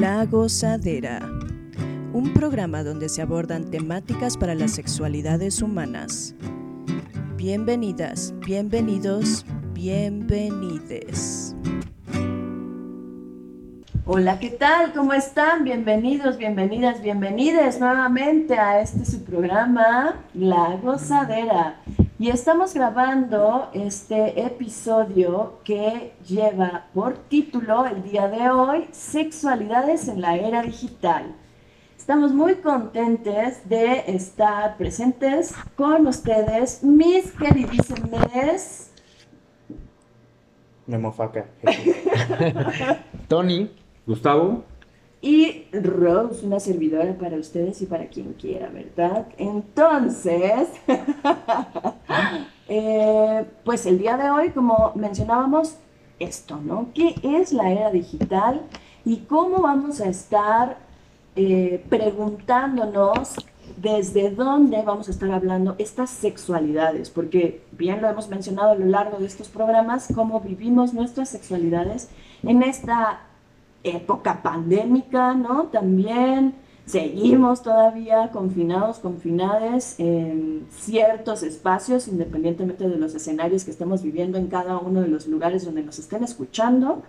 La Gozadera, un programa donde se abordan temáticas para las sexualidades humanas. Bienvenidas, bienvenidos, bienvenides. Hola, ¿qué tal? ¿Cómo están? Bienvenidos, bienvenidas, bienvenides nuevamente a este su programa, La Gozadera. Y estamos grabando este episodio que lleva por título el día de hoy, Sexualidades en la Era Digital. Estamos muy contentos de estar presentes con ustedes, mis queridísimos. Memofaca. Tony. Gustavo y Rose, una servidora para ustedes y para quien quiera, ¿verdad? Entonces, eh, pues el día de hoy, como mencionábamos, esto, ¿no? ¿Qué es la era digital y cómo vamos a estar eh, preguntándonos desde dónde vamos a estar hablando estas sexualidades? Porque bien lo hemos mencionado a lo largo de estos programas, cómo vivimos nuestras sexualidades en esta época pandémica, ¿no? También seguimos todavía confinados, confinades en ciertos espacios, independientemente de los escenarios que estemos viviendo en cada uno de los lugares donde nos estén escuchando.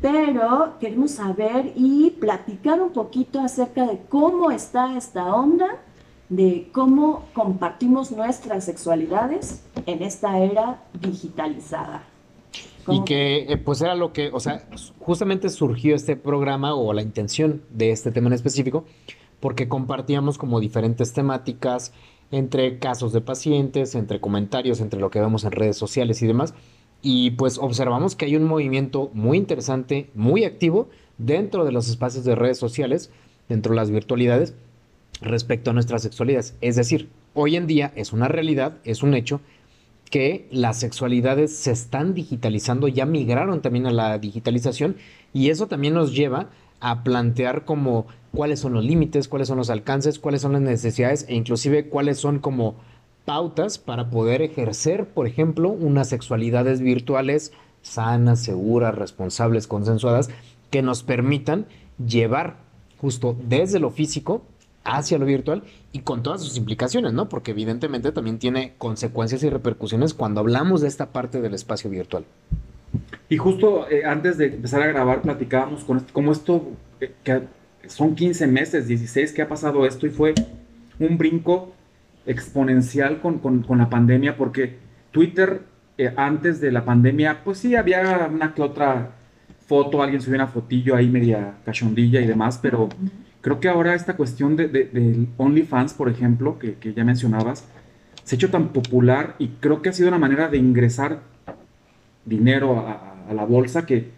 Pero queremos saber y platicar un poquito acerca de cómo está esta onda, de cómo compartimos nuestras sexualidades en esta era digitalizada. Y que eh, pues era lo que, o sea, justamente surgió este programa o la intención de este tema en específico, porque compartíamos como diferentes temáticas entre casos de pacientes, entre comentarios, entre lo que vemos en redes sociales y demás. Y pues observamos que hay un movimiento muy interesante, muy activo dentro de los espacios de redes sociales, dentro de las virtualidades, respecto a nuestras sexualidades. Es decir, hoy en día es una realidad, es un hecho que las sexualidades se están digitalizando, ya migraron también a la digitalización y eso también nos lleva a plantear como cuáles son los límites, cuáles son los alcances, cuáles son las necesidades e inclusive cuáles son como pautas para poder ejercer, por ejemplo, unas sexualidades virtuales sanas, seguras, responsables, consensuadas, que nos permitan llevar justo desde lo físico hacia lo virtual y con todas sus implicaciones, ¿no? Porque evidentemente también tiene consecuencias y repercusiones cuando hablamos de esta parte del espacio virtual. Y justo eh, antes de empezar a grabar platicábamos con esto, como esto, eh, que son 15 meses, 16 que ha pasado esto y fue un brinco exponencial con, con, la pandemia porque Twitter eh, antes de la pandemia, pues sí, había una que otra foto, alguien subió una fotillo ahí media cachondilla y demás, pero... Creo que ahora esta cuestión de, del OnlyFans, por ejemplo, que, ya mencionabas, se ha hecho tan popular y creo que ha sido una manera de ingresar dinero a, la bolsa que,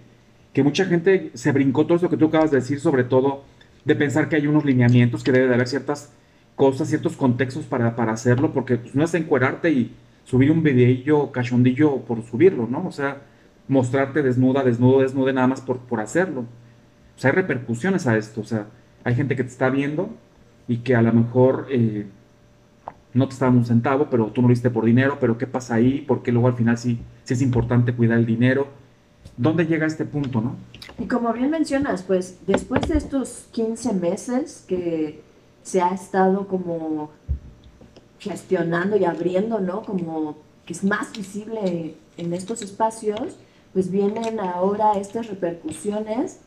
que, mucha gente se brincó todo eso que tú acabas de decir, sobre todo de pensar que hay unos lineamientos, que debe de haber ciertas cosas, ciertos contextos para, para hacerlo, porque pues, no es encuerarte y subir un videillo cachondillo por subirlo, ¿no? O sea, mostrarte desnuda, desnudo, desnude nada más por, por hacerlo. O sea, hay repercusiones a esto, o sea, hay gente que te está viendo y que a lo mejor eh, no te está un centavo, pero tú no lo viste por dinero, pero ¿qué pasa ahí? ¿Por qué luego al final sí, sí es importante cuidar el dinero? ¿Dónde llega este punto, no? Y como bien mencionas, pues después de estos 15 meses que se ha estado como gestionando y abriendo, ¿no? Como que es más visible en estos espacios, pues vienen ahora estas repercusiones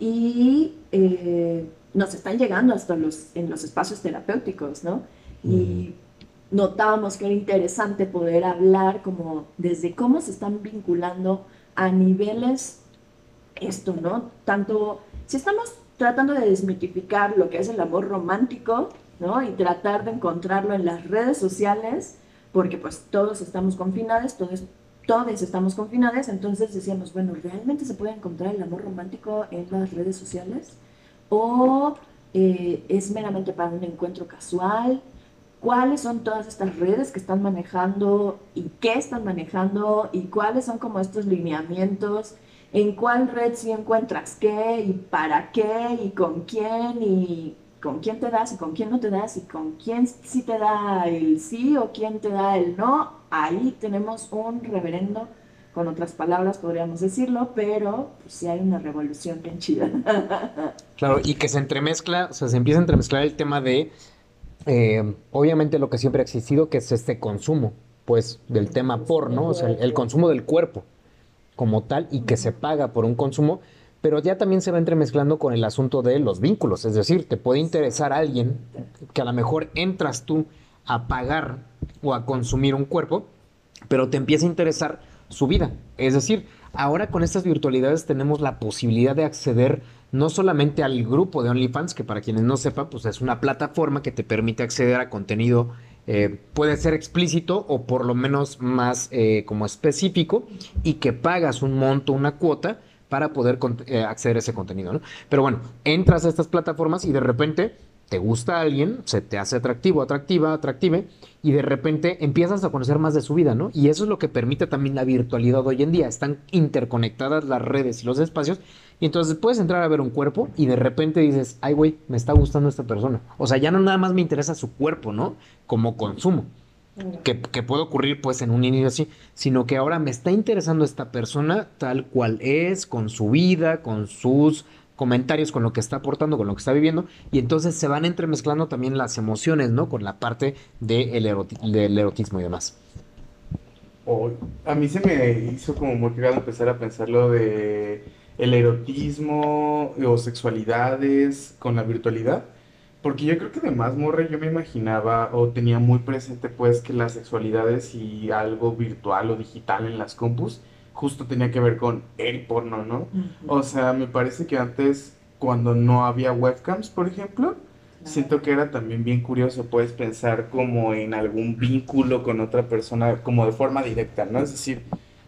y eh, nos están llegando hasta los, en los espacios terapéuticos, ¿no? Y notábamos que era interesante poder hablar como desde cómo se están vinculando a niveles esto, ¿no? Tanto, si estamos tratando de desmitificar lo que es el amor romántico, ¿no? Y tratar de encontrarlo en las redes sociales, porque pues todos estamos confinados, todos, todos estamos confinados, entonces decíamos, bueno, ¿realmente se puede encontrar el amor romántico en las redes sociales? O eh, es meramente para un encuentro casual, cuáles son todas estas redes que están manejando y qué están manejando y cuáles son como estos lineamientos, en cuál red sí encuentras qué y para qué y con quién y con quién te das y con quién no te das y con quién sí te da el sí o quién te da el no, ahí tenemos un reverendo con otras palabras podríamos decirlo, pero pues, sí hay una revolución bien chida. Claro, y que se entremezcla, o sea, se empieza a entremezclar el tema de, eh, obviamente lo que siempre ha existido, que es este consumo, pues, del tema porno, o sea, el, el consumo del cuerpo como tal, y que se paga por un consumo, pero ya también se va entremezclando con el asunto de los vínculos, es decir, te puede interesar a alguien que a lo mejor entras tú a pagar o a consumir un cuerpo, pero te empieza a interesar su vida. Es decir, ahora con estas virtualidades tenemos la posibilidad de acceder no solamente al grupo de OnlyFans, que para quienes no sepan, pues es una plataforma que te permite acceder a contenido, eh, puede ser explícito o por lo menos más eh, como específico, y que pagas un monto, una cuota, para poder eh, acceder a ese contenido, ¿no? Pero bueno, entras a estas plataformas y de repente te gusta alguien, se te hace atractivo, atractiva, atractive, y de repente empiezas a conocer más de su vida, ¿no? Y eso es lo que permite también la virtualidad hoy en día. Están interconectadas las redes y los espacios, y entonces puedes entrar a ver un cuerpo y de repente dices, ay, güey, me está gustando esta persona. O sea, ya no nada más me interesa su cuerpo, ¿no? Como consumo. Que, que, puede ocurrir pues en un inicio así, sino que ahora me está interesando esta persona tal cual es, con su vida, con sus comentarios con lo que está aportando, con lo que está viviendo, y entonces se van entremezclando también las emociones, ¿no? Con la parte del erotismo y demás. a mí se me hizo como muy cagado empezar a pensar lo de el erotismo o sexualidades con la virtualidad. Porque yo creo que de más morre yo me imaginaba o tenía muy presente pues que las sexualidades y algo virtual o digital en las compus justo tenía que ver con el porno, ¿no? O sea, me parece que antes, cuando no había webcams, por ejemplo, siento que era también bien curioso, puedes pensar como en algún vínculo con otra persona, como de forma directa, ¿no? Es decir,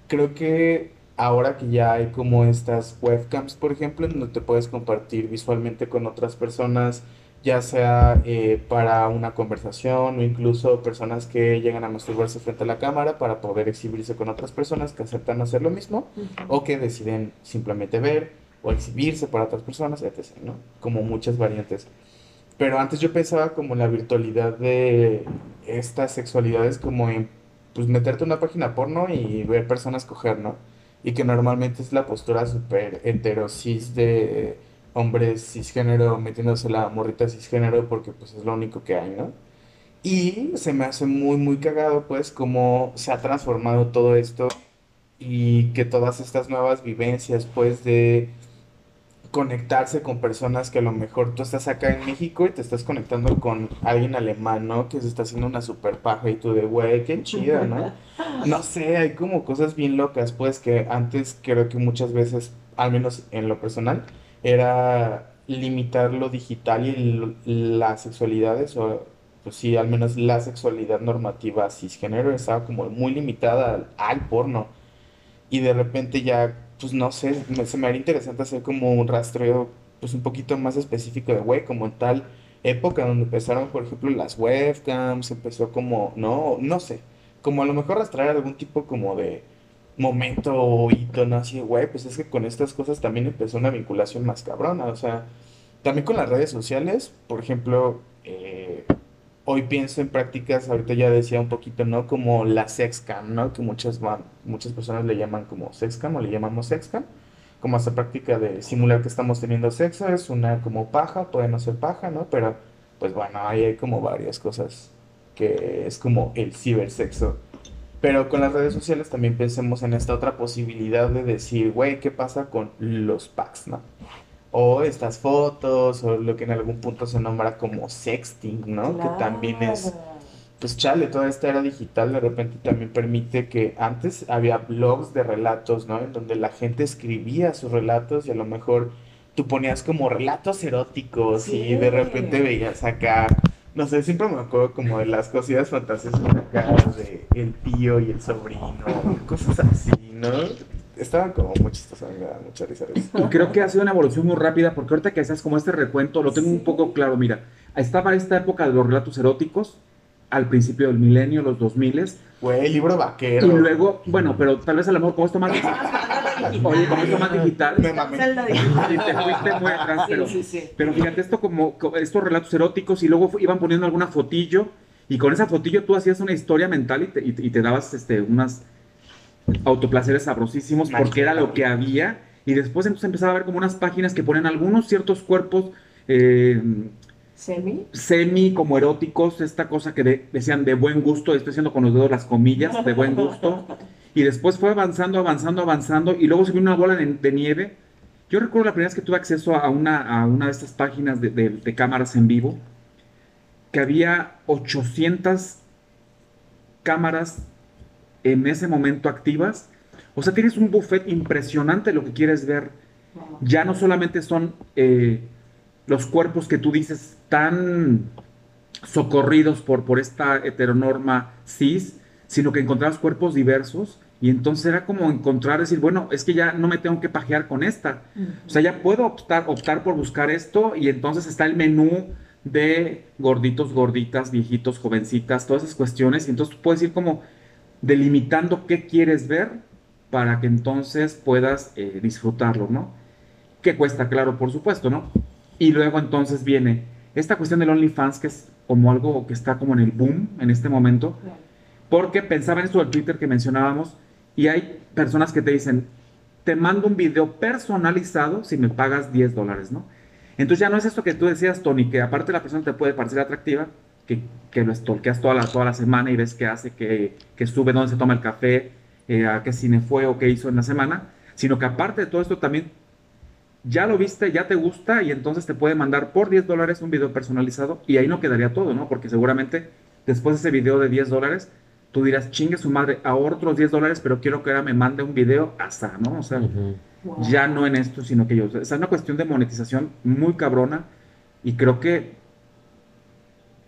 creo que ahora que ya hay como estas webcams, por ejemplo, en donde te puedes compartir visualmente con otras personas, ya sea eh, para una conversación o incluso personas que llegan a masturbarse frente a la cámara para poder exhibirse con otras personas que aceptan hacer lo mismo o que deciden simplemente ver o exhibirse para otras personas, etc., ¿no? Como muchas variantes. Pero antes yo pensaba como la virtualidad de estas sexualidades como en, pues, meterte una página porno y ver personas coger, ¿no? Y que normalmente es la postura súper heterosis de hombres cisgénero metiéndose la morrita cisgénero porque pues es lo único que hay, ¿no? Y se me hace muy, muy cagado pues cómo se ha transformado todo esto y que todas estas nuevas vivencias pues de conectarse con personas que a lo mejor tú estás acá en México y te estás conectando con alguien alemán, ¿no? Que se está haciendo una super paja y tú de, güey, qué chida, ¿no? No sé, hay como cosas bien locas, pues, que antes creo que muchas veces, al menos en lo personal, era limitar lo digital y las sexualidades, o pues sí, al menos la sexualidad normativa cisgénero estaba como muy limitada al, porno. Y de repente ya, pues no sé, se me haría interesante hacer como un rastreo, pues un poquito más específico de, güey, como en tal época donde empezaron, por ejemplo, las webcams, empezó como, no, no sé, como a lo mejor rastrear algún tipo como de momento o hito, ¿no? Así, güey, pues es que con estas cosas también empezó una vinculación más cabrona, o sea, también con las redes sociales, por ejemplo, eh, hoy pienso en prácticas, ahorita ya decía un poquito, ¿no? Como la sexcam, ¿no? Que muchas, muchas personas le llaman como sexcam o le llamamos sexcam, como esta práctica de simular que estamos teniendo sexo, es una como paja, puede no ser paja, ¿no? Pero, pues bueno, ahí hay como varias cosas que es como el cibersexo pero con las redes sociales también pensemos en esta otra posibilidad de decir, güey, ¿qué pasa con los packs, no? O estas fotos, o lo que en algún punto se nombra como sexting, ¿no? Que también es, pues chale, toda esta era digital de repente también permite que antes había blogs de relatos, ¿no? En donde la gente escribía sus relatos y a lo mejor tú ponías como relatos eróticos y de repente veías acá no sé, siempre me acuerdo como de las cosillas fantasiosas de el tío y el sobrino, cosas así, ¿no? Estaban como muy chistosas, me da mucha risa. Y creo que ha sido una evolución muy rápida, porque ahorita que haces como este recuento, lo tengo un poco claro, mira, estaba esta época de los relatos eróticos, al principio del milenio, los 2000 Güey, libro vaquero. Y luego, bueno, pero tal vez a lo mejor como esto más Oye, como esto más digital. Me Y te fuiste muy atrás, pero, pero fíjate esto como, estos relatos eróticos y luego iban poniendo alguna fotillo y con esa fotillo tú hacías una historia mental y te, y, te dabas este, unas autoplaceres sabrosísimos porque era lo que había. Y después entonces empezaba a ver como unas páginas que ponen algunos ciertos cuerpos eh, ¿Semi? semi como eróticos, esta cosa que de- decían de buen gusto, estoy haciendo con los dedos las comillas, de buen gusto. Y después fue avanzando, avanzando, avanzando, y luego se vio una bola de, nieve. Yo recuerdo la primera vez que tuve acceso a una, a una de estas páginas de, cámaras en vivo, que había 800 cámaras en ese momento activas. O sea, tienes un buffet impresionante lo que quieres ver. Ya no solamente son eh, los cuerpos que tú dices tan socorridos por, por esta heteronorma cis, sino que encontrabas cuerpos diversos y entonces era como encontrar, decir, bueno, es que ya no me tengo que pajear con esta. O sea, ya puedo optar, optar por buscar esto y entonces está el menú de gorditos, gorditas, viejitos, jovencitas, todas esas cuestiones y entonces tú puedes ir como delimitando qué quieres ver para que entonces puedas eh, disfrutarlo, ¿no? Que cuesta, claro, por supuesto, ¿no? Y luego entonces viene esta cuestión del OnlyFans, que es como algo que está como en el boom en este momento, porque pensaba en esto del Twitter que mencionábamos, y hay personas que te dicen, te mando un video personalizado si me pagas 10 dólares, ¿no? Entonces ya no es esto que tú decías, Tony, que aparte la persona te puede parecer atractiva, que, que lo stalkeas toda la, toda la semana y ves qué hace, que, que sube, dónde se toma el café, eh, a qué cine fue o qué hizo en la semana, sino que aparte de todo esto también ya lo viste, ya te gusta y entonces te puede mandar por 10 dólares un video personalizado y ahí no quedaría todo, ¿no? Porque seguramente después de ese video de 10 dólares, tú dirás, chingue su madre, ahorro otros 10 dólares, pero quiero que ahora me mande un video hasta, ¿no? O sea. Wow. ya no en esto, sino que yo. O sea, es una cuestión de monetización muy cabrona y creo que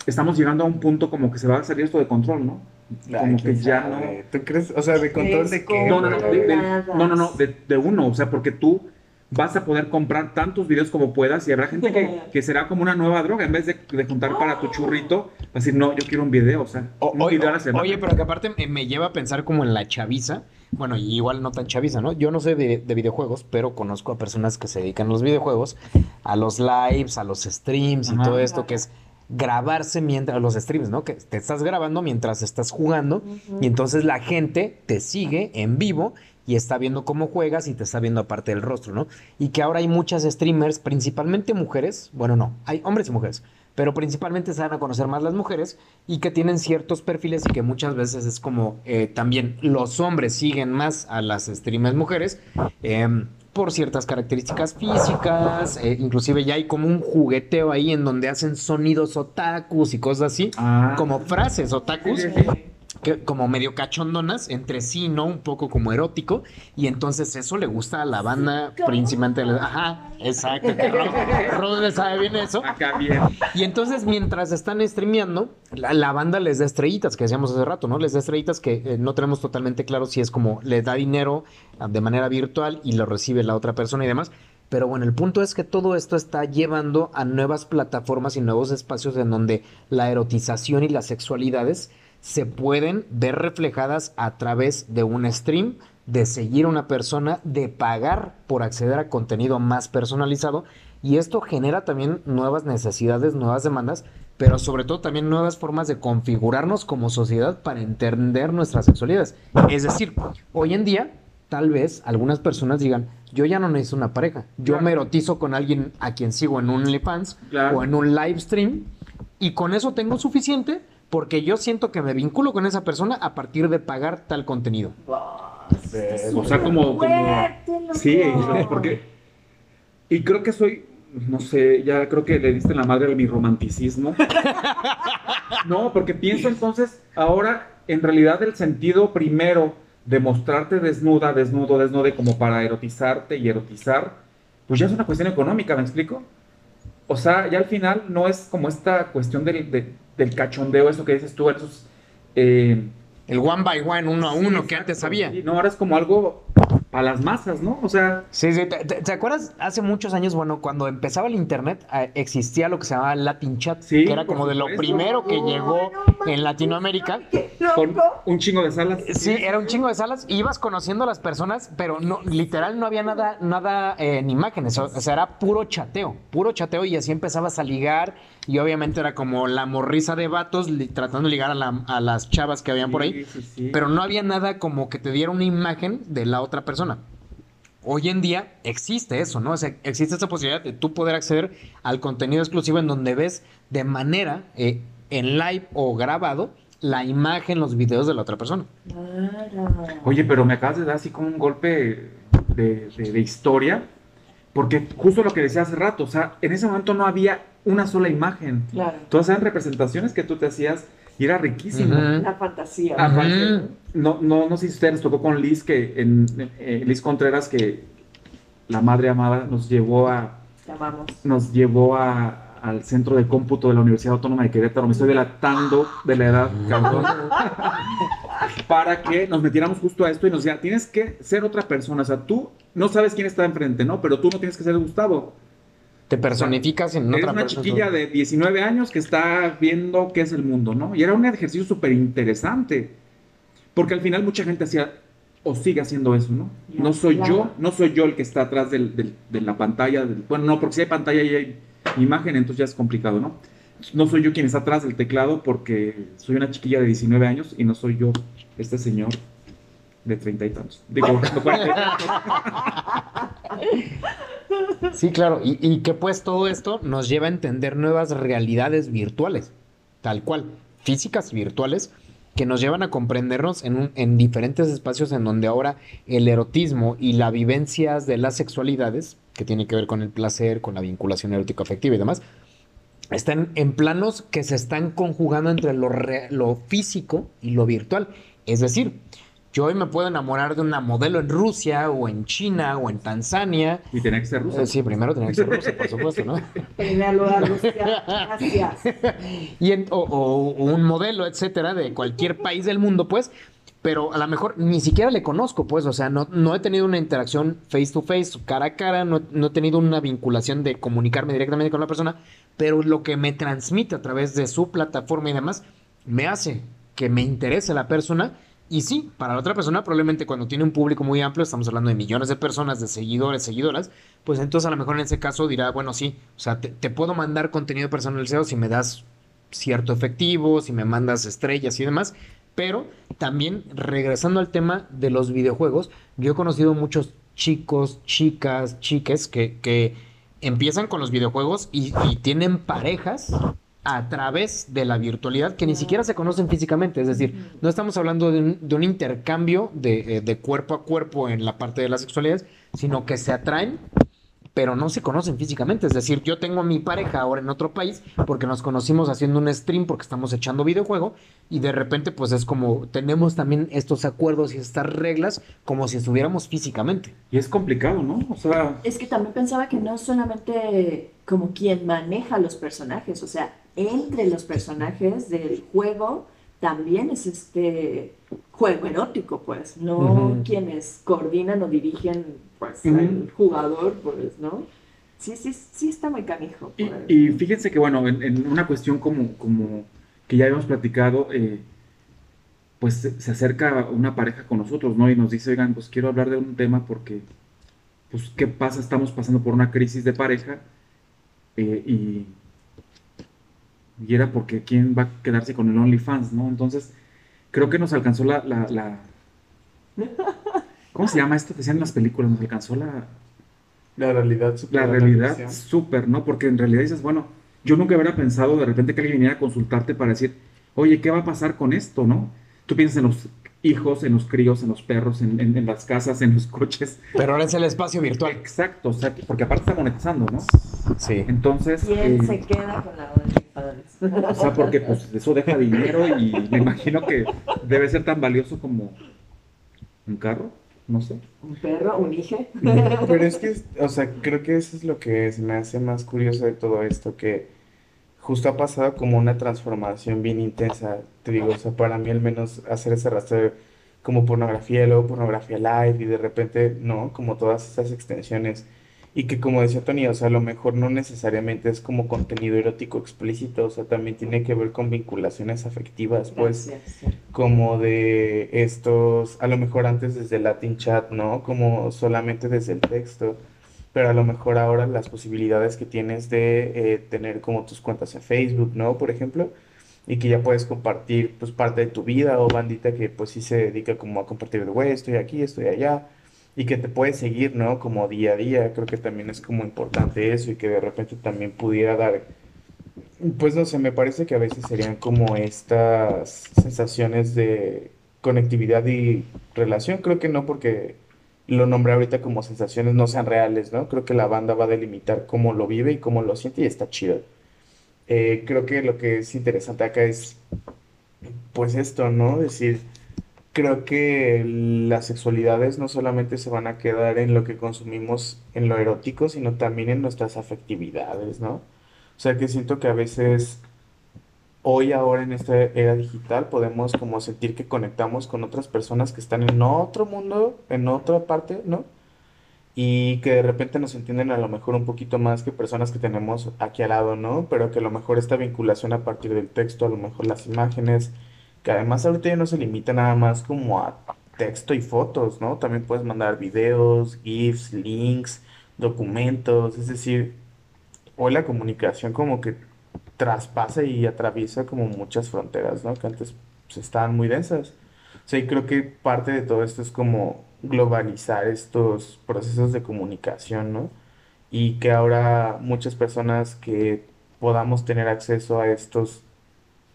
estamos llegando a un punto como que se va a salir esto de control, ¿no? Ay, Como que ya sabe. ¿Tú crees? O sea, ¿de control de qué? no. No, no, no, de, no, no, no, de, de uno, o sea, porque tú vas a poder comprar tantos videos como puedas y habrá gente que, que será como una nueva droga, en vez de, de juntar para tu churrito, va a decir, no, yo quiero un video, o sea, O- un oye, video a la semana. oye, pero que aparte me, lleva a pensar como en la chaviza. Bueno, y igual no tan chaviza, ¿no? Yo no sé de, de videojuegos, pero conozco a personas que se dedican a los videojuegos, a los lives, a los streams y Ajá. todo esto que es grabarse mientras los streams, ¿no? Que te estás grabando mientras estás jugando y entonces la gente te sigue en vivo y está viendo cómo juegas y te está viendo aparte del rostro, ¿no? Y que ahora hay muchas streamers, principalmente mujeres, bueno, no, hay hombres y mujeres, pero principalmente se dan a conocer más las mujeres y que tienen ciertos perfiles y que muchas veces es como eh, también los hombres siguen más a las streamers mujeres em, por ciertas características físicas, eh, inclusive ya hay como un jugueteo ahí en donde hacen sonidos otakus y cosas así, Ah. como frases otakus Sí, sí, sí. Que, como medio cachondonas entre sí, ¿no? Un poco como erótico. Y entonces eso le gusta a la banda principalmente. Ajá, exacto. Ro- Rod le sabe bien eso. Acá bien. Y entonces mientras están streameando, la, la banda les da estrellitas, que decíamos hace rato, ¿no? Les da estrellitas que eh, no tenemos totalmente claro si es como le da dinero ah, de manera virtual y lo recibe la otra persona y demás. Pero bueno, el punto es que todo esto está llevando a nuevas plataformas y nuevos espacios en donde la erotización y las sexualidades se pueden ver reflejadas a través de un stream, de seguir a una persona, de pagar por acceder a contenido más personalizado. Y esto genera también nuevas necesidades, nuevas demandas, pero sobre todo también nuevas formas de configurarnos como sociedad para entender nuestras sexualidades. Es decir, hoy en día, tal vez algunas personas digan, yo ya no necesito una pareja, yo Claro. me erotizo con alguien a quien sigo en un OnlyFans Claro. o en un live stream y con eso tengo suficiente porque yo siento que me vinculo con esa persona a partir de pagar tal contenido. O sea, como, Fuerte, sí, porque y creo que soy no sé, ya creo que le diste la madre a mi romanticismo. No, porque pienso entonces ahora en realidad el sentido primero de mostrarte desnuda, desnudo, desnude como para erotizarte y erotizar, pues ya es una cuestión económica, ¿me explico? O sea, ya al final no es como esta cuestión del, de- del cachondeo, eso que dices tú, esos eh, El one by one, uno a Sí, uno, que antes había. No, ahora es como algo a las masas, ¿no? O sea, Sí, sí. ¿Te, te- te acuerdas hace muchos años, bueno, cuando empezaba el internet, eh, existía lo que se llamaba Latin Chat, Sí, que era como de lo primero que llegó no en Latinoamérica? qué con un chingo de salas. Sí, era un chingo de salas, ibas conociendo a las personas, pero no, literal no había nada, nada eh, en imágenes, o, o sea, era puro chateo, puro chateo y así empezabas a ligar y obviamente era como la morriza de vatos li- tratando de ligar a, la- a las chavas que habían por ahí, Sí, sí, sí. pero no había nada como que te diera una imagen de la otra persona. Hoy en día existe eso, ¿no? O sea, existe esa posibilidad de tú poder acceder al contenido exclusivo en donde ves de manera eh, en live o grabado la imagen, los videos de la otra persona. Claro. Oye, pero me acabas de dar así como un golpe de, de- de historia, porque justo lo que decía hace rato, o sea, en ese momento no había una sola imagen. Claro. Todas eran representaciones que tú te hacías y era riquísimo. Ujú. La fantasía. Ujú. no, no, no sé si ustedes tocó con Liz, que en eh, Liz Contreras, que la madre amada nos llevó a, Te amamos. nos llevó a, al centro de cómputo de la Universidad Autónoma de Querétaro. Me estoy delatando de la edad, cabrón. para que nos metiéramos justo a esto y nos decía, tienes que ser otra persona. O sea, tú no sabes quién está enfrente, ¿no? Pero tú no tienes que ser Gustavo. Te personificas en Eres otra una persona. chiquilla de 19 años que está viendo qué es el mundo, ¿no? Y era un ejercicio súper interesante. Porque al final mucha gente hacía o sigue haciendo eso, ¿no? No soy yo, no soy yo el que está atrás del- del- de la pantalla. del- bueno, no, porque si hay pantalla y hay imagen, entonces ya es complicado, ¿no? No soy yo quien está atrás del teclado porque soy una chiquilla de 19 años y no soy yo este señor de 30 y tantos. Digo, no, 40 y tantos. Sí, claro. Y, que pues todo esto nos lleva a entender nuevas realidades virtuales, tal cual, físicas virtuales, que nos llevan a comprendernos en diferentes espacios en donde ahora el erotismo y las vivencias de las sexualidades, que tiene que ver con el placer, con la vinculación erótico afectiva y demás, están en planos que se están conjugando entre lo, re- lo físico y lo virtual. Es decir, yo hoy me puedo enamorar de una modelo en Rusia o en China o en Tanzania Y tenía que ser ruso. eh, sí, primero tenía que ser ruso, por supuesto, ¿no? Lugar, Rusia. Gracias. Y en- o, o- o un modelo, etcétera, de cualquier país del mundo, pues, pero a lo mejor ni siquiera le conozco, pues, o sea, no, no he tenido una interacción face to face, cara a cara, no, no he tenido una vinculación de comunicarme directamente con la persona, pero lo que me transmite a través de su plataforma y demás, me hace que me interese la persona. Y sí, para la otra persona, probablemente cuando tiene un público muy amplio, estamos hablando de millones de personas, de seguidores, seguidoras, pues entonces a lo mejor en ese caso dirá, bueno, sí, o sea, te, te puedo mandar contenido personalizado si me das cierto efectivo, si me mandas estrellas y demás, pero también regresando al tema de los videojuegos, yo he conocido muchos chicos, chicas, chiques que, que empiezan con los videojuegos y, y tienen parejas a través de la virtualidad que ni siquiera se conocen físicamente, es decir, no estamos hablando de un, de un intercambio de, eh, de cuerpo a cuerpo en la parte de las sexualidades, sino que se atraen pero no se conocen físicamente. Es decir, yo tengo a mi pareja ahora en otro país porque nos conocimos haciendo un stream porque estamos echando videojuego y de repente pues es como tenemos también estos acuerdos y estas reglas como si estuviéramos físicamente. Y es complicado, ¿no? O sea, Es que también pensaba que no solamente como quien maneja los personajes, o sea, entre los personajes del juego también es este juego erótico, pues, no quienes coordinan o dirigen, pues, Ujú. al jugador, pues, ¿no? Sí, sí, sí está muy canijo. y, y fíjense que, bueno, en, en una cuestión como, como que ya habíamos platicado, eh, pues se, se acerca una pareja con nosotros, ¿no? Y nos dice, oigan, pues quiero hablar de un tema porque, pues, ¿qué pasa? Estamos pasando por una crisis de pareja eh, y, y era porque quién va a quedarse con el OnlyFans, ¿no? Entonces, creo que nos alcanzó la, la, la- ¿Cómo se llama esto? Decían en las películas, nos alcanzó la, La realidad la supera realidad ficción. súper, ¿no? Porque en realidad dices, bueno, yo nunca hubiera pensado de repente que alguien viniera a consultarte para decir, oye, ¿qué va a pasar con esto, no? Tú piensas en los hijos, en los críos, en los perros, en, en- en las casas, en los coches. Pero ahora es el espacio virtual. Exacto, o sea, que- porque aparte está monetizando, ¿no? Sí. Entonces, ¿Quién eh, se queda con la OnlyFans? o sea, porque pues eso deja dinero y me imagino que debe ser tan valioso como un carro, no sé. Un perro, un hijo. Pero es que, o sea, creo que eso es lo que se me hace más curioso de todo esto, que justo ha pasado como una transformación bien intensa, te digo, o sea, para mí al menos hacer ese rastreo como pornografía, y luego pornografía live y de repente, no, como todas esas extensiones. Y que como decía Tony, o sea, a lo mejor no necesariamente es como contenido erótico explícito, o sea, también tiene que ver con vinculaciones afectivas, pues Gracias. como de estos, a lo mejor antes desde Latin Chat, ¿no? Como solamente desde el texto. pero a lo mejor ahora las posibilidades que tienes de eh, tener como tus cuentas en Facebook, ¿no? Por ejemplo, y que ya puedes compartir pues parte de tu vida o bandita que pues sí se dedica como a compartir de, güey, estoy aquí, estoy allá, y que te puedes seguir, ¿no? Como día a día, creo que también es como importante eso y que de repente también pudiera dar, pues no sé, me parece que a veces serían como estas sensaciones de conectividad y relación, creo que no porque lo nombré ahorita como sensaciones no sean reales, ¿no? Creo que la banda va a delimitar cómo lo vive y cómo lo siente y está chido. Eh, creo que lo que es interesante acá es, pues esto, ¿no? Decir, creo que las sexualidades no solamente se van a quedar en lo que consumimos en lo erótico, sino también en nuestras afectividades, ¿no? O sea que siento que a veces hoy ahora en esta era digital podemos como sentir que conectamos con otras personas que están en otro mundo, en otra parte, ¿no? Y que de repente nos entienden a lo mejor un poquito más que personas que tenemos aquí al lado, ¿no? Pero que a lo mejor esta vinculación a partir del texto, a lo mejor las imágenes, que además ahorita ya no se limita nada más como a texto y fotos, ¿no? También puedes mandar videos, GIFs, links, documentos, es decir, hoy la comunicación como que traspasa y atraviesa como muchas fronteras, ¿no? Que antes pues, estaban muy densas. O sea, y creo que parte de todo esto es como globalizar estos procesos de comunicación, ¿no? Y que ahora muchas personas que podamos tener acceso a estos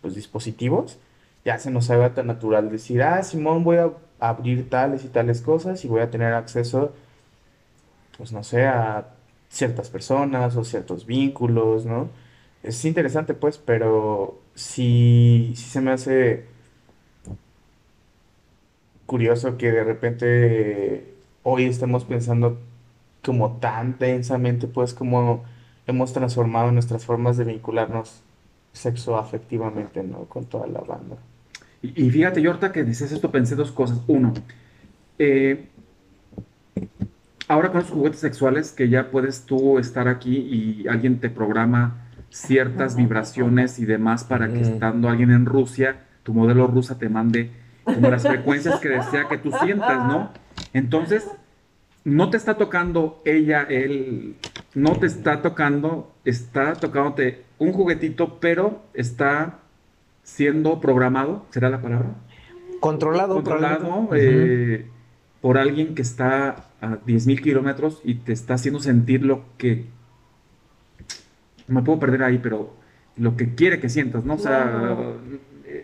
pues, dispositivos, ya se nos haga tan natural decir, ah, Simón, voy a abrir tales y tales cosas y voy a tener acceso, pues no sé, a ciertas personas o ciertos vínculos, ¿no? Es interesante, pues, pero sí, se me hace curioso que de repente hoy estemos pensando como tan densamente, pues, como hemos transformado nuestras formas de vincularnos sexo afectivamente, ¿no? Con toda la banda. Y, y fíjate, yo ahorita que dices esto pensé dos cosas. Uno, eh, ahora con los juguetes sexuales que ya puedes tú estar aquí y alguien te programa ciertas vibraciones y demás para que Mm. estando alguien en Rusia, tu modelo rusa te mande como las frecuencias que desea que tú sientas, ¿no? Entonces, no te está tocando ella, él, no te está tocando, está tocándote un juguetito, pero está siendo programado, ¿será la palabra? Controlado, controlado eh, por alguien que está a 10.000 kilómetros y te está haciendo sentir lo que... Me puedo perder ahí, pero lo que quiere que sientas, ¿no? O sea,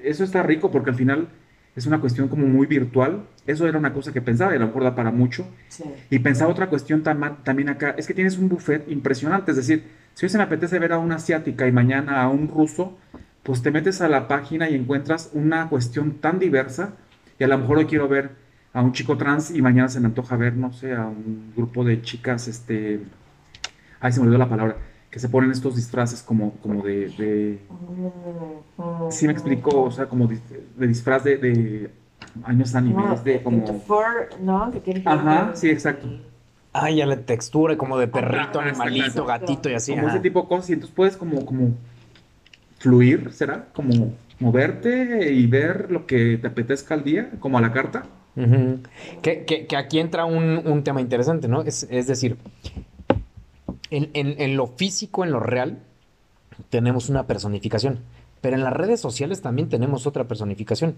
eso está rico porque al final es una cuestión como muy virtual. Eso era una cosa que pensaba y a lo mejor da para mucho. Sí. Y pensaba otra cuestión tam- también acá, es que tienes un buffet impresionante, es decir, si hoy se me apetece ver a una asiática y mañana a un ruso, pues te metes a la página y encuentras una cuestión tan diversa y a lo mejor hoy quiero ver a un chico trans y mañana se me antoja ver, no sé, a un grupo de chicas, este, ay, se me olvidó la palabra, que se ponen estos disfraces como, como de, de, sí me explico, o sea, como de disfraz de, de años animes, de como... ¿no? Que Ajá, sí, exacto. Ah, ya la textura como de perrito, animalito, gatito y así. como ajá. ese tipo de cosas y entonces puedes como, como fluir, ¿será? Como moverte y ver lo que te apetezca al día, como a la carta. Que, aquí entra un, tema interesante, ¿no? Es, decir, en lo físico, en lo real, tenemos una personificación, pero en las redes sociales también tenemos otra personificación.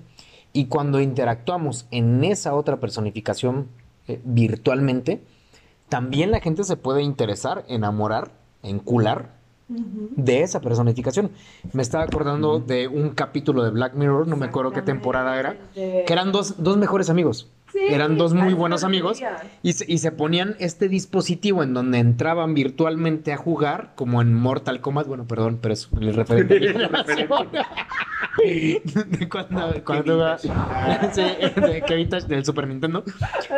Y cuando interactuamos en esa otra personificación eh, virtualmente, también la gente se puede interesar, enamorar, encular de esa personificación. Me estaba acordando de un capítulo de Black Mirror, no me acuerdo qué temporada era, que eran dos, dos mejores amigos. Sí, eran dos muy buenos amigos y se, y se ponían este dispositivo en donde entraban virtualmente a jugar, como en Mortal Kombat. Bueno, perdón, pero es el referente. De cuando, cuando sí, de del Super Nintendo.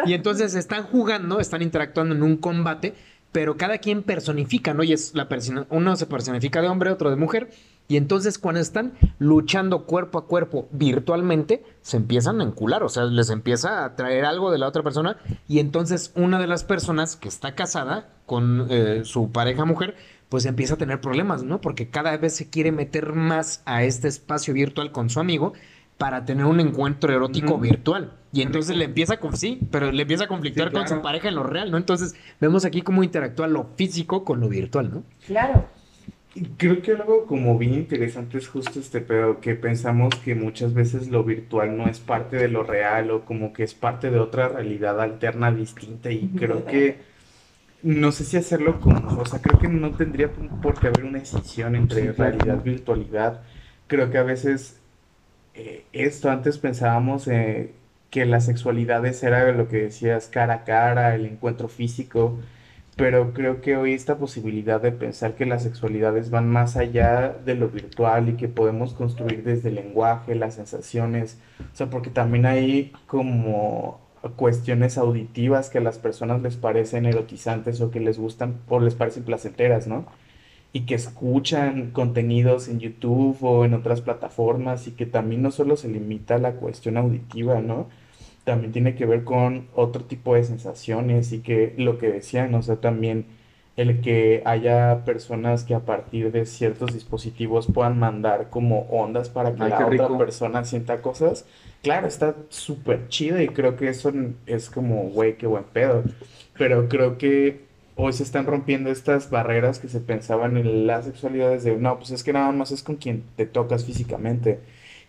Y entonces están jugando, están interactuando en un combate, pero cada quien personifica, ¿no? Y es la persona, uno se personifica de hombre, otro de mujer. Y entonces cuando están luchando cuerpo a cuerpo virtualmente, se empiezan a encular, o sea, les empieza a traer algo de la otra persona. Y entonces una de las personas que está casada con eh, su pareja mujer, pues empieza a tener problemas, ¿no? Porque cada vez se quiere meter más a este espacio virtual con su amigo, para tener un encuentro erótico virtual. Y entonces le empieza con sí, pero le empieza a conflictuar Sí, con su pareja en lo real, ¿no? Entonces vemos aquí cómo interactúa lo físico con lo virtual, ¿no? Claro. Creo que algo como bien interesante es justo este pedo, que pensamos que muchas veces lo virtual no es parte de lo real o como que es parte de otra realidad alterna distinta y creo que no sé si hacerlo como, o sea, creo que no tendría por qué haber una decisión entre realidad y virtualidad. Creo que a veces eh, esto antes pensábamos eh, que las sexualidades era lo que decías cara a cara, el encuentro físico. Pero creo que hoy esta posibilidad de pensar que las sexualidades van más allá de lo virtual y que podemos construir desde el lenguaje, las sensaciones, o sea, porque también hay como cuestiones auditivas que a las personas les parecen erotizantes o que les gustan o les parecen placenteras, ¿no? Y que escuchan contenidos en YouTube o en otras plataformas y que también no solo se limita a la cuestión auditiva, ¿no? también tiene que ver con otro tipo de sensaciones y que lo que decían, o sea, también el que haya personas que a partir de ciertos dispositivos puedan mandar como ondas para que Ay, la otra persona sienta cosas, claro, está súper chido y creo que eso es como, güey, qué buen pedo, pero creo que hoy se están rompiendo estas barreras que se pensaban en las sexualidades de, no, pues es que nada más es con quien te tocas físicamente.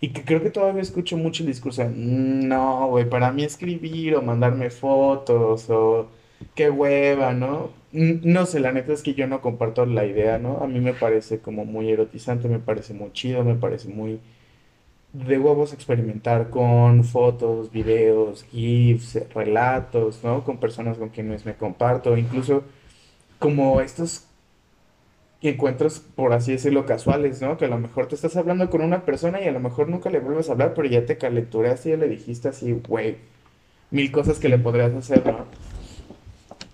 Y que creo que todavía escucho mucho el discurso de, "Mm, no, güey, para mí escribir o mandarme fotos o qué hueva, ¿no? No sé, la neta es que yo no comparto la idea, ¿no? A mí me parece como muy erotizante, me parece muy chido, me parece muy de huevos experimentar con fotos, videos, GIFs, relatos, ¿no? Con personas con quienes me comparto, incluso como estos encuentros, por así decirlo, casuales, ¿no? Que a lo mejor te estás hablando con una persona y a lo mejor nunca le vuelves a hablar, pero ya te calentureaste y ya le dijiste así, güey, mil cosas que le podrías hacer, ¿no?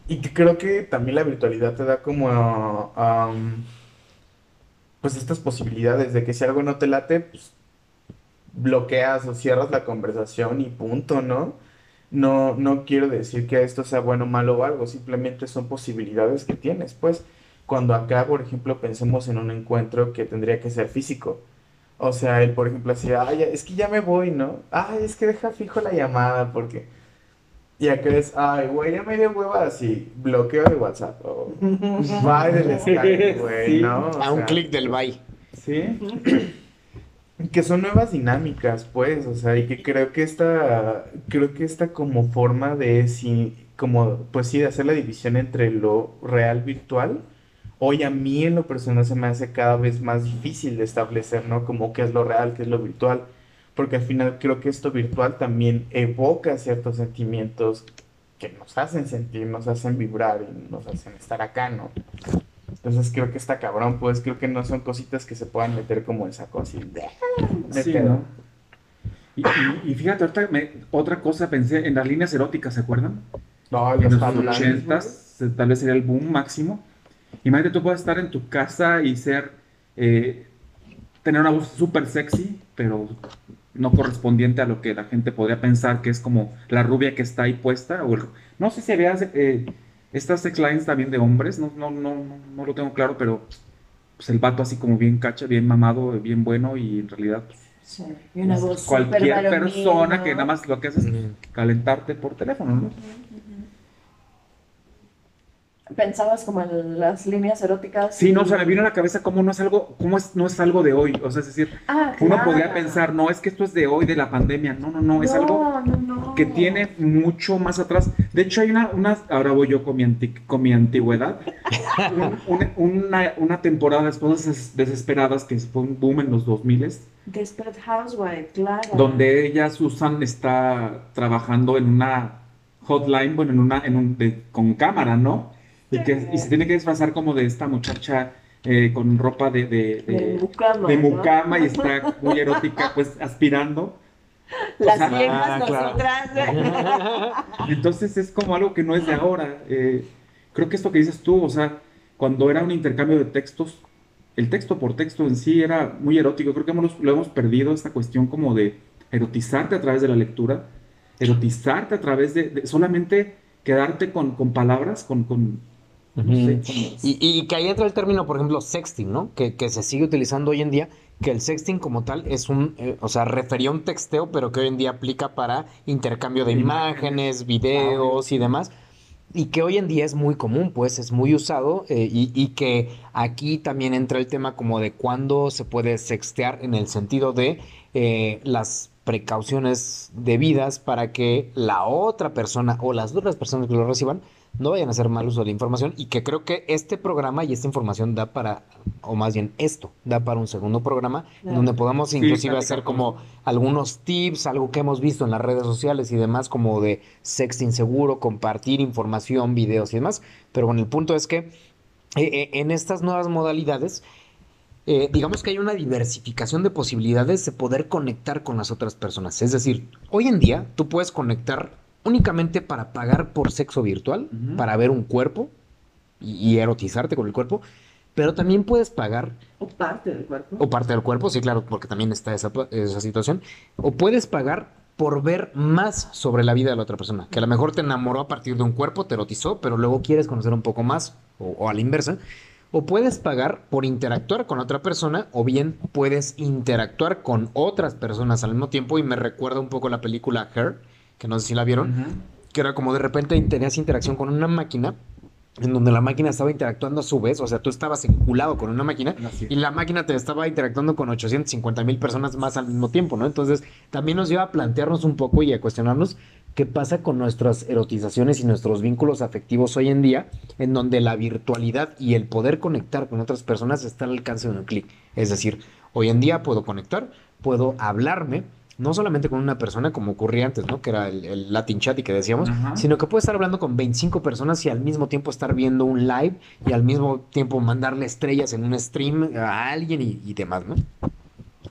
Y creo que también la virtualidad te da como, am, pues estas posibilidades de que si algo no te late, pues bloqueas o cierras la conversación y punto, ¿no? No, no quiero decir que esto sea bueno, malo o algo, simplemente son posibilidades que tienes, pues. Cuando acá, por ejemplo, pensemos en un encuentro que tendría que ser físico. O sea, él, por ejemplo, así, ay, es que ya me voy, ¿no? Ay, es que deja fijo la llamada porque... Y acá es, ay, güey, ya me dio hueva así, bloqueo de WhatsApp o bye del Skype, güey, Sí. ¿no? O A un clic del bye. Sí. que son nuevas dinámicas, pues, o sea, y que creo que esta, creo que esta como forma de, como, pues sí, de hacer la división entre lo real virtual, hoy a mí en lo personal se me hace cada vez más difícil de establecer, ¿no? Como qué es lo real, qué es lo virtual, porque al final creo que esto virtual también evoca ciertos sentimientos que nos hacen sentir, nos hacen vibrar y nos hacen estar acá, ¿no? Entonces creo que está cabrón, pues creo que no son cositas que se puedan meter como en saco así. de Sí. ¿no? Y, y- y fíjate, ahorita me- otra cosa pensé en las líneas eróticas, ¿se acuerdan? No, En los los tablanes, ochentas, se- tal vez sería el boom máximo. Imagínate, tú puedes estar en tu casa y ser, eh, tener una voz súper sexy, pero no correspondiente a lo que la gente podría pensar que es como la rubia que está ahí puesta. O el- no sé si veas eh, estas sex lines también de hombres, no, no, no, no, no lo tengo claro, pero pues el vato así como bien cacha, bien mamado, bien bueno y en realidad pues, Sí. Y una voz cualquier persona que nada más lo que hace es calentarte por teléfono, ¿no? Pensabas como en las líneas eróticas. Sí, no, o sea, me vino a la cabeza cómo no es algo, cómo es, no es algo de hoy. O sea, es decir, Ah, uno claro. podría pensar, no, es que esto es de hoy, de la pandemia. No, no, no, es algo No, no, no. que tiene mucho más atrás. De hecho, hay una, una ahora voy yo con mi, anti- con mi antigüedad, un- un- una, una temporada de esposas des- desesperadas que fue un boom en los 2000 Desperate Housewife, claro. donde ella, Susan, está trabajando en una hotline, bueno, en una, en un, de- con cámara, ¿no? Y, que, y se tiene que disfrazar como de esta muchacha eh, con ropa de, de, De de- mucama. de ¿no? mucama y está muy erótica, pues aspirando. Las o sea, viejas ah, claro. nosotras. Entonces es como algo que no es de ahora. Eh, creo que esto que dices tú, o sea, cuando era un intercambio de textos, el texto por texto en sí era muy erótico. Creo que hemos, lo hemos perdido, esta cuestión como de erotizarte a través de la lectura, erotizarte a través de, de solamente quedarte con, con palabras, con, con Y, y que ahí entra el término, por ejemplo, sexting, ¿no? Que, que se sigue utilizando hoy en día, que el sexting como tal es un, eh, o sea, refería a un texteo, pero que hoy en día aplica para intercambio de imágenes, videos y demás. Y que hoy en día es muy común, pues es muy usado eh, y, y que aquí también entra el tema como de cuándo se puede sextear en el sentido de eh, las precauciones debidas para que la otra persona o las otras personas que lo reciban no vayan a hacer mal uso de la información y que creo que este programa y esta información da para, o más bien esto, da para un segundo programa Claro. donde podamos inclusive hacer como algunos tips, algo que hemos visto en las redes sociales y demás, como de sexting seguro, compartir información, videos y demás. Pero bueno, el punto es que eh, eh, en estas nuevas modalidades, eh, digamos que hay una diversificación de posibilidades de poder conectar con las otras personas. Es decir, hoy en día tú puedes conectar únicamente para pagar por sexo virtual, para ver un cuerpo y, y erotizarte con el cuerpo, pero también puedes pagar O parte del cuerpo. o parte del cuerpo, sí, claro, porque también está esa, esa situación. O puedes pagar por ver más sobre la vida de la otra persona. Que a lo mejor te enamoró a partir de un cuerpo, te erotizó, pero luego quieres conocer un poco más, o, o a la inversa. O puedes pagar por interactuar con otra persona, o bien puedes interactuar con otras personas al mismo tiempo. Y me recuerda un poco la película Her, que no sé si la vieron que era como de repente tenías interacción con una máquina, en donde la máquina estaba interactuando a su vez, o sea, tú estabas vinculado con una máquina y la máquina te estaba interactuando con 850 mil personas más al mismo tiempo, ¿no? Entonces, también nos lleva a plantearnos un poco y a cuestionarnos qué pasa con nuestras erotizaciones y nuestros vínculos afectivos hoy en día, en donde la virtualidad y el poder conectar con otras personas está al alcance de un clic. Es decir, hoy en día puedo conectar, puedo hablarme, no solamente con una persona como ocurría antes, ¿no? Que era el, el Latin Chat y que decíamos, Ajá. sino que puedo estar hablando con 25 personas y al mismo tiempo estar viendo un live y al mismo tiempo mandarle estrellas en un stream a alguien y, y demás, ¿no?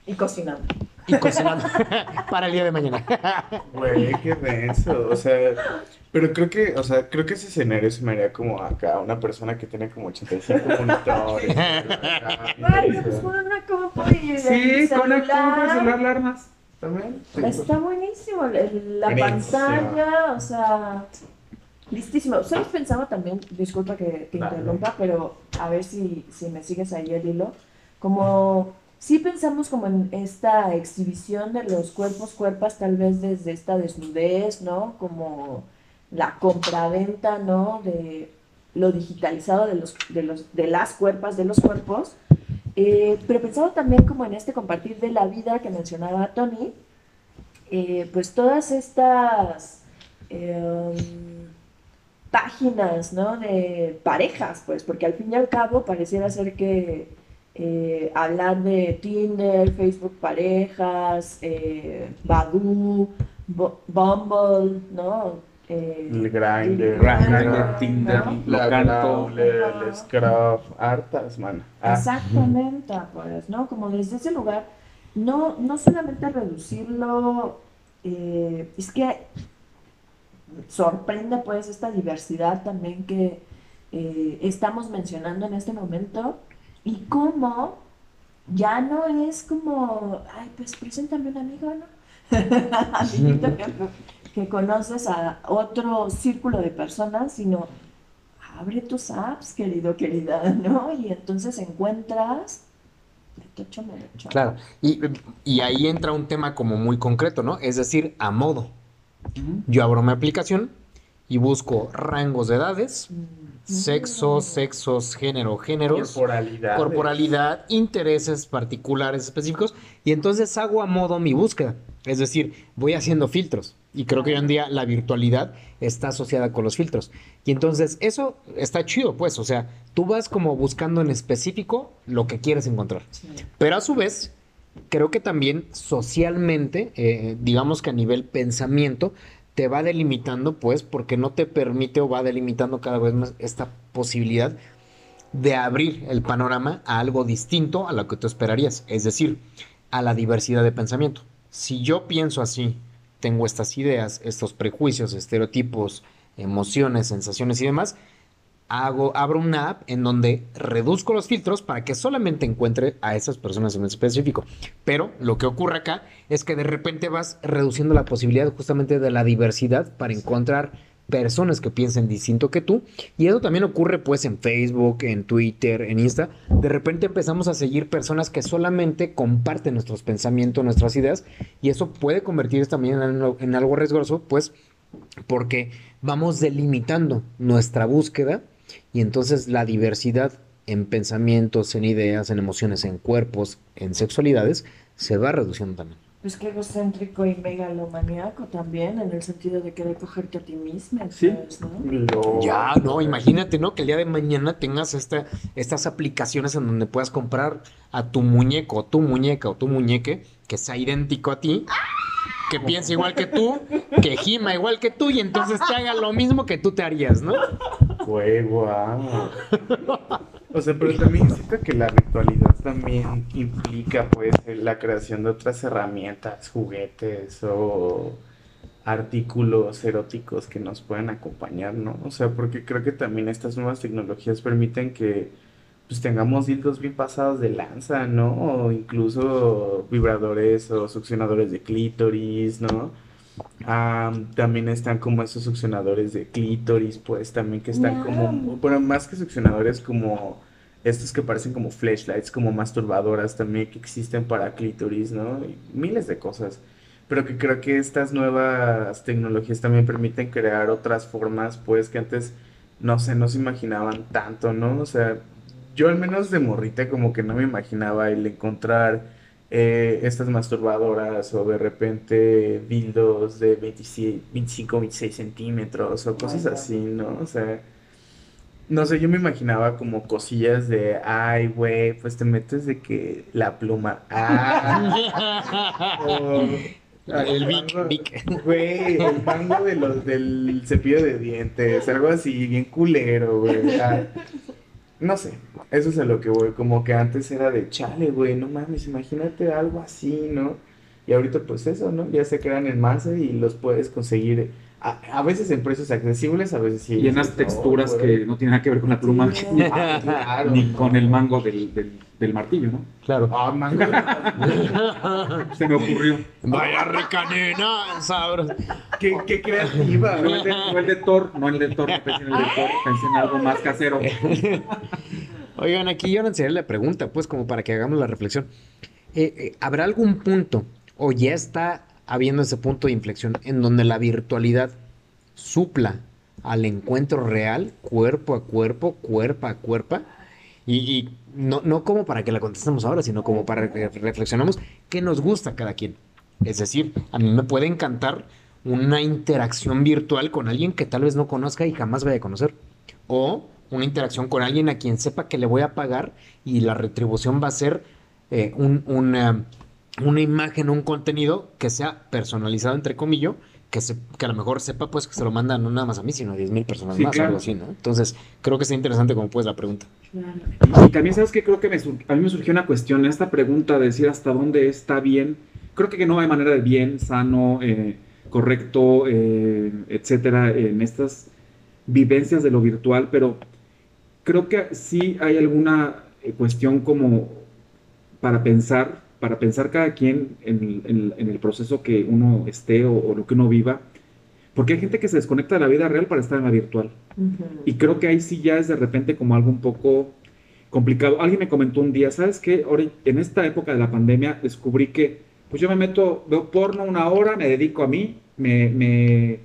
Y cocinando. Y cocinando para el día de mañana. Güey, qué denso. O sea, pero creo que, o sea, creo que ese escenario se me haría como acá, una persona que tiene como 85 monitores. Ay, pues con una compu y Sí, con el celular. celular la Está buenísimo la pantalla, o sea, listísimo. ¿Sabes? Pensaba también, disculpa que, Dale. interrumpa, pero a ver si, si me sigues ahí el hilo. Como, sí pensamos como en esta exhibición de los cuerpos, cuerpas, tal vez desde esta desnudez, ¿no? Como la compraventa, ¿no? De lo digitalizado de, los, de, los, de las cuerpas, de los cuerpos. Eh, pero pensaba también como en este compartir de la vida que mencionaba Tony, eh, pues todas estas em, páginas, ¿no? De parejas, pues, porque al fin y al cabo pareciera ser que eh, hablar de Tinder, Facebook parejas, Badoo, Bumble, ¿no? Eh, El Grindr, Grindr, ¿no? Tinder. Growler, Ajá. el Scruff, hartas, man. Ah, Exactamente, pues, ¿no? Como desde ese lugar, no, no solamente reducirlo, eh, es que sorprende pues esta diversidad también que eh, estamos mencionando en este momento y cómo ya no es como, ay, pues preséntame un amigo, ¿no? Que, conoces a otro círculo de personas, sino abre tus apps, querido, querida, ¿no? Y entonces encuentras de tocho merecho. Claro. Y, y ahí entra un tema como muy concreto, ¿no? Es decir, a modo. Yo abro mi aplicación y busco rangos de edades, sexos, sexos, género, géneros. corporalidad. corporalidad, intereses particulares específicos, y entonces hago a modo mi búsqueda. Es decir, voy haciendo filtros. Y creo que hoy en día la virtualidad está asociada con los filtros. Y entonces eso está chido, pues. O sea, tú vas como buscando en específico lo que quieres encontrar. Sí. Pero a su vez, creo que también socialmente, eh, digamos que a nivel pensamiento, te va delimitando, pues, porque no te permite o va delimitando cada vez más esta posibilidad de abrir el panorama a algo distinto a lo que tú esperarías, es decir, a la diversidad de pensamiento. Si yo pienso así, tengo estas ideas, estos prejuicios, estereotipos, emociones, sensaciones y demás, hago, abro una app en donde reduzco los filtros para que solamente encuentre a esas personas en específico. Pero lo que ocurre acá es que de repente vas reduciendo la posibilidad justamente de la diversidad para encontrar personas que piensen distinto que tú. Y eso también ocurre pues en Facebook, en Twitter, en Insta. De repente empezamos a seguir personas que solamente comparten nuestros pensamientos, nuestras ideas. Y eso puede convertirse también en, en algo riesgoso, pues porque vamos delimitando nuestra búsqueda y entonces la diversidad en pensamientos, en ideas, en emociones, en cuerpos, en sexualidades, se va reduciendo también. Pues que egocéntrico y megalomaniaco también, en el sentido de querer cogerte a ti mismo, Sí. ¿no? Ya, no, imagínate, ¿no? Que el día de mañana tengas esta, estas aplicaciones en donde puedas comprar a tu muñeco, o tu muñeca o tu muñeque que sea idéntico a ti, que piense igual que tú, que gima igual que tú y entonces te haga lo mismo que tú te harías, ¿no? Güey, guau. O sea, pero también siento que la virtualidad también implica, pues, la creación de otras herramientas, juguetes o artículos eróticos que nos puedan acompañar, ¿no? O sea, porque creo que también estas nuevas tecnologías permiten que, pues, tengamos dildos bien pasados de lanza, ¿no? O incluso vibradores o succionadores de clítoris, ¿no? Ah, también están como esos succionadores de clítoris, pues también que están como, bueno, más que succionadores, como estos que parecen como flashlights, como masturbadoras también que existen para clítoris, ¿no? Y miles de cosas. Pero que creo que estas nuevas tecnologías también permiten crear otras formas, pues que antes, no sé, no se imaginaban tanto, ¿no? O sea, yo al menos de morrita como que no me imaginaba el encontrar eh, estas masturbadoras o de repente dildos de 26 25, 26 centímetros o cosas así, ¿no? O sea, no sé, yo me imaginaba como cosillas de, ay, güey, pues te metes de que la pluma, ah, o- El Vic. Güey, el mango de los, del cepillo de dientes, algo así, bien culero, güey. ah. No sé, eso es a lo que voy, como que antes era de chale, güey, no mames, imagínate algo así, ¿no? Y ahorita pues eso, ¿no? Ya se crean en masa y los puedes conseguir a, a veces en precios accesibles, a veces sí. Y en no, texturas que no tienen nada que ver con la pluma, Sí. Ah, claro. ni con el mango del, del, del martillo, ¿no? Claro. Ah, mango. Se me ocurrió. Vaya rica nena, sabros. qué, qué creativa, No el, de, no el de Thor, no el de Thor, no pensé en el de Thor, pensé en algo más casero. Oigan, aquí yo lanzaría la pregunta, pues, como para que hagamos la reflexión. Eh, eh, ¿Habrá algún punto, o ya está habiendo ese punto de inflexión, en donde la virtualidad supla al encuentro real, cuerpo a cuerpo, cuerpo a cuerpo? Y, no, no como para que la contestemos ahora, sino como para que reflexionemos qué nos gusta cada quien. Es decir, a mí me puede encantar una interacción virtual con alguien que tal vez no conozca y jamás vaya a conocer. O una interacción con alguien a quien sepa que le voy a pagar y la retribución va a ser eh, un- una, una imagen, un contenido que sea personalizado, entre comillas, que, se, que a lo mejor sepa pues que se lo manda no nada más a mí, sino a 10 mil personas Sí, más, claro. algo así, ¿no? Entonces, creo que está interesante como pues la pregunta. Claro. Y también, ¿sabes qué? Creo que me sur- a mí me surgió una cuestión en esta pregunta de decir hasta dónde está bien. Creo que no hay manera de bien, sano, eh, correcto, eh, etcétera, en estas vivencias de lo virtual, pero creo que sí hay alguna eh, cuestión como para pensar, para pensar cada quien en, el- en el- en el proceso que uno esté o, o lo que uno viva, porque hay gente que se desconecta de la vida real para estar en la virtual. Y creo que ahí sí ya es de repente como algo un poco complicado. Alguien me comentó un día, ¿sabes qué? Ahora, en esta época de la pandemia descubrí que, pues yo me meto, veo porno una hora, me dedico a mí, me, me,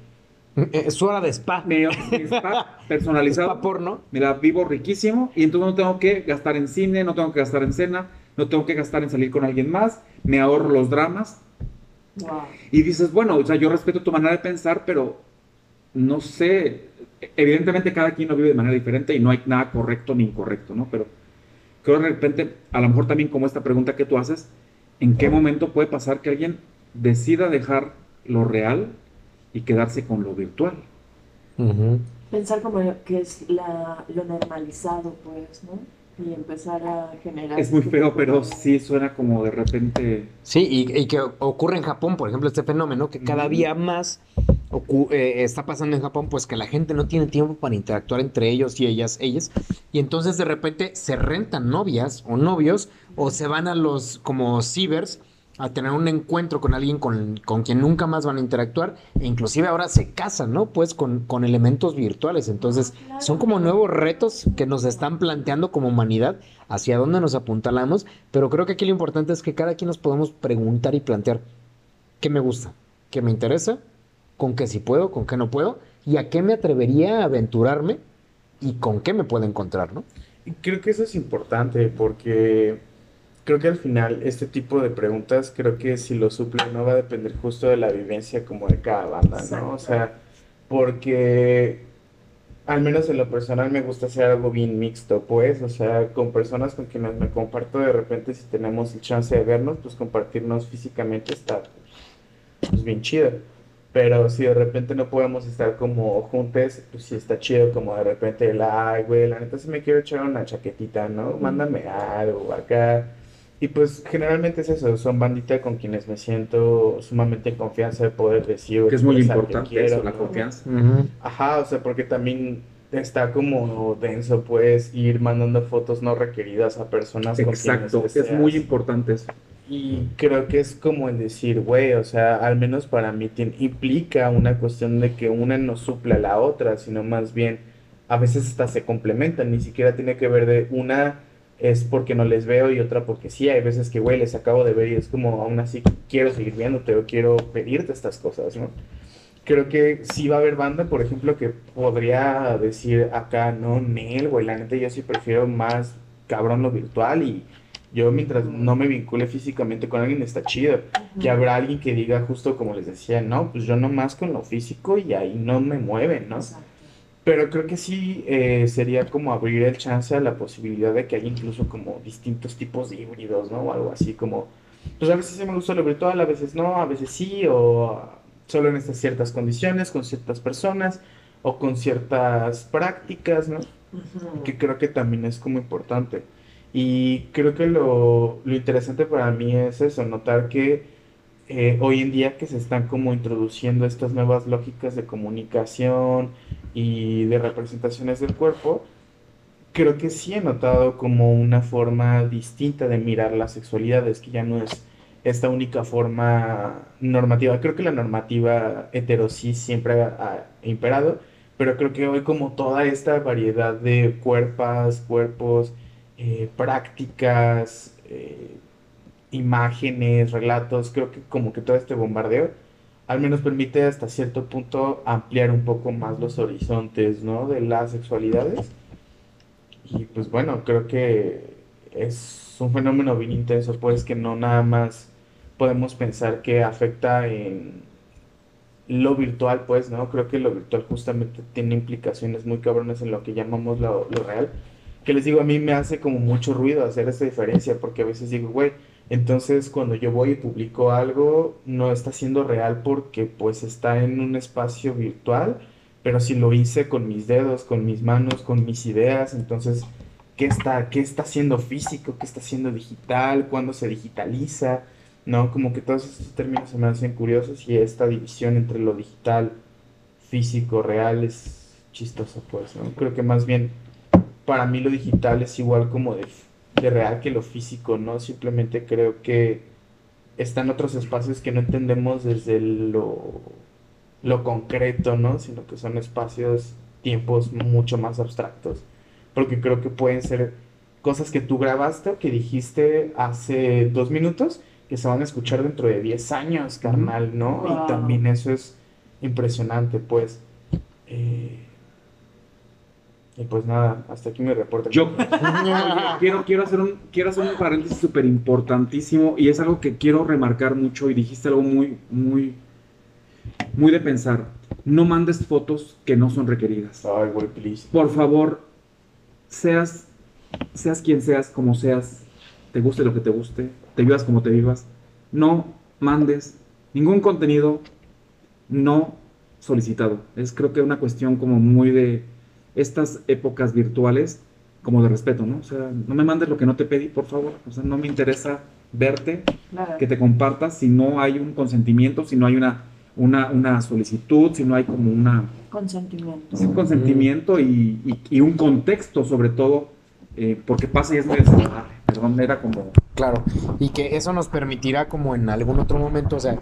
Es su hora de spa. me, me está personalizado, Spa porno. me la vivo riquísimo y entonces no tengo que gastar en cine, no tengo que gastar en cena, no tengo que gastar en salir con alguien más, me ahorro los dramas Wow. y dices, bueno, o sea, yo respeto tu manera de pensar, pero no sé, evidentemente cada quien lo vive de manera diferente y no hay nada correcto ni incorrecto, ¿no? Pero creo de repente, a lo mejor también como esta pregunta que tú haces, ¿en qué momento puede pasar que alguien decida dejar lo real y quedarse con lo virtual? Pensar como que es la, lo normalizado, pues, ¿no? Y empezar a generar... Es muy feo, pero sí suena como de repente... Sí, y, y que ocurre en Japón, por ejemplo, este fenómeno que cada día más eh, está pasando en Japón, pues que la gente no tiene tiempo para interactuar entre ellos y ellas, ellas, y entonces de repente se rentan novias o novios o se van a los como cibers a tener un encuentro con alguien con, con quien nunca más van a interactuar, e inclusive ahora se casan, ¿no? Pues con, con elementos virtuales. Entonces, son como nuevos retos que nos están planteando como humanidad, hacia dónde nos apuntalamos, pero creo que aquí lo importante es que cada quien nos podemos preguntar y plantear qué me gusta, qué me interesa, con qué sí puedo, con qué no puedo, y a qué me atrevería a aventurarme y con qué me puedo encontrar, ¿no? Creo que eso es importante porque creo que al final este tipo de preguntas, creo que si lo suple no va a depender justo de la vivencia como de cada banda, ¿no? O sea, porque al menos en lo personal me gusta hacer algo bien mixto, pues, o sea, con personas con quienes me comparto de repente si tenemos el chance de vernos, pues compartirnos físicamente está pues, bien chido. Pero si de repente no podemos estar como juntos, pues sí está chido como de repente el, ay, güey, la neta si me quiero echar una chaquetita, ¿no? Mándame algo acá. Y pues generalmente es eso, son bandita con quienes me siento sumamente en confianza de poder decir. Que es muy importante quiero, eso, la ¿no? confianza. Ajá, o sea, porque también está como denso, pues, ir mandando fotos no requeridas a personas con Exacto, quienes es muy importante eso. Y creo que es como el decir, güey, o sea, al menos para mí tien- implica una cuestión de que una no suple a la otra, sino más bien a veces hasta se complementan, ni siquiera tiene que ver de una es porque no les veo y otra porque sí, hay veces que, güey, les acabo de ver y es como, aún así quiero seguir viéndote o quiero pedirte estas cosas, ¿no? Creo que sí va a haber banda, por ejemplo, que podría decir acá, no, Nel, güey, la neta yo sí prefiero más cabrón lo virtual y yo mientras no me vincule físicamente con alguien está chido. Que habrá alguien que diga justo como les decía, no, pues yo nomás con lo físico y ahí no me mueven, ¿no? Exacto. Pero creo que sí eh, sería como abrir el chance a la posibilidad de que haya incluso como distintos tipos de híbridos, ¿no? O algo así como, pues a veces sí me gusta lo virtual, a veces no, a veces sí, o solo en estas ciertas condiciones, con ciertas personas, o con ciertas prácticas, ¿no? Que creo que también es como importante. Y creo que lo, lo interesante para mí es eso, notar que eh, hoy en día que se están como introduciendo estas nuevas lógicas de comunicación y de representaciones del cuerpo, creo que sí he notado como una forma distinta de mirar las sexualidades, que ya no es esta única forma normativa. Creo que la normativa heterosis siempre ha, imperado, pero creo que hoy como toda esta variedad de cuerpos, cuerpos, eh, prácticas, eh, imágenes, relatos, creo que como que todo este bombardeo al menos permite hasta cierto punto ampliar un poco más los horizontes, ¿no? De las sexualidades. Y pues bueno, creo que es un fenómeno bien intenso, pues que no nada más podemos pensar que afecta en lo virtual, pues, ¿no? Creo que lo virtual justamente tiene implicaciones muy cabrones en lo que llamamos lo, lo real. Que les digo, a mí me hace como mucho ruido hacer esta diferencia, porque a veces digo, güey, entonces cuando yo voy y publico algo, no está siendo real porque pues está en un espacio virtual, pero si lo hice con mis dedos, con mis manos, con mis ideas, entonces, ¿qué está, qué está siendo físico? ¿Qué está siendo digital? ¿Cuándo se digitaliza? ¿No? Como que todos estos términos se me hacen curiosos y esta división entre lo digital, físico, real es chistosa, pues, ¿no? Creo que más bien para mí lo digital es igual como de, de real que lo físico, ¿no? Simplemente creo que están otros espacios que no entendemos desde lo, lo concreto, ¿no? Sino que son espacios, tiempos mucho más abstractos. Porque creo que pueden ser cosas que tú grabaste o que dijiste hace dos minutos que se van a escuchar dentro de 10 años, carnal, ¿no? Wow. Y también eso es impresionante, pues. Eh, y pues nada, hasta aquí mi reporte. Yo quiero, quiero, hacer un, quiero hacer un paréntesis súper importantísimo y es algo que quiero remarcar mucho y dijiste algo muy, muy, muy de pensar. No mandes fotos que no son requeridas. Ay, güey, please. Por favor, seas, seas quien seas, como seas, te guste lo que te guste, te vivas como te vivas, no mandes ningún contenido no solicitado. Es creo que una cuestión como muy de estas épocas virtuales como de respeto, ¿no? O sea, no me mandes lo que no te pedí, por favor. O sea, no me interesa verte, que te compartas si no hay un consentimiento, si no hay una, una, una solicitud, si no hay como una... Consentimiento. Un consentimiento y, y, y un contexto sobre todo, eh, porque pasa y es muy desagradable. Perdón, era como... Claro, y que eso nos permitirá como en algún otro momento, o sea,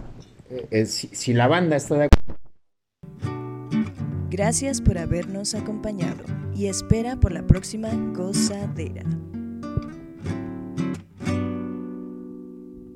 eh, eh, si, si la banda está de acuerdo Gracias por habernos acompañado y espera por la próxima gozadera.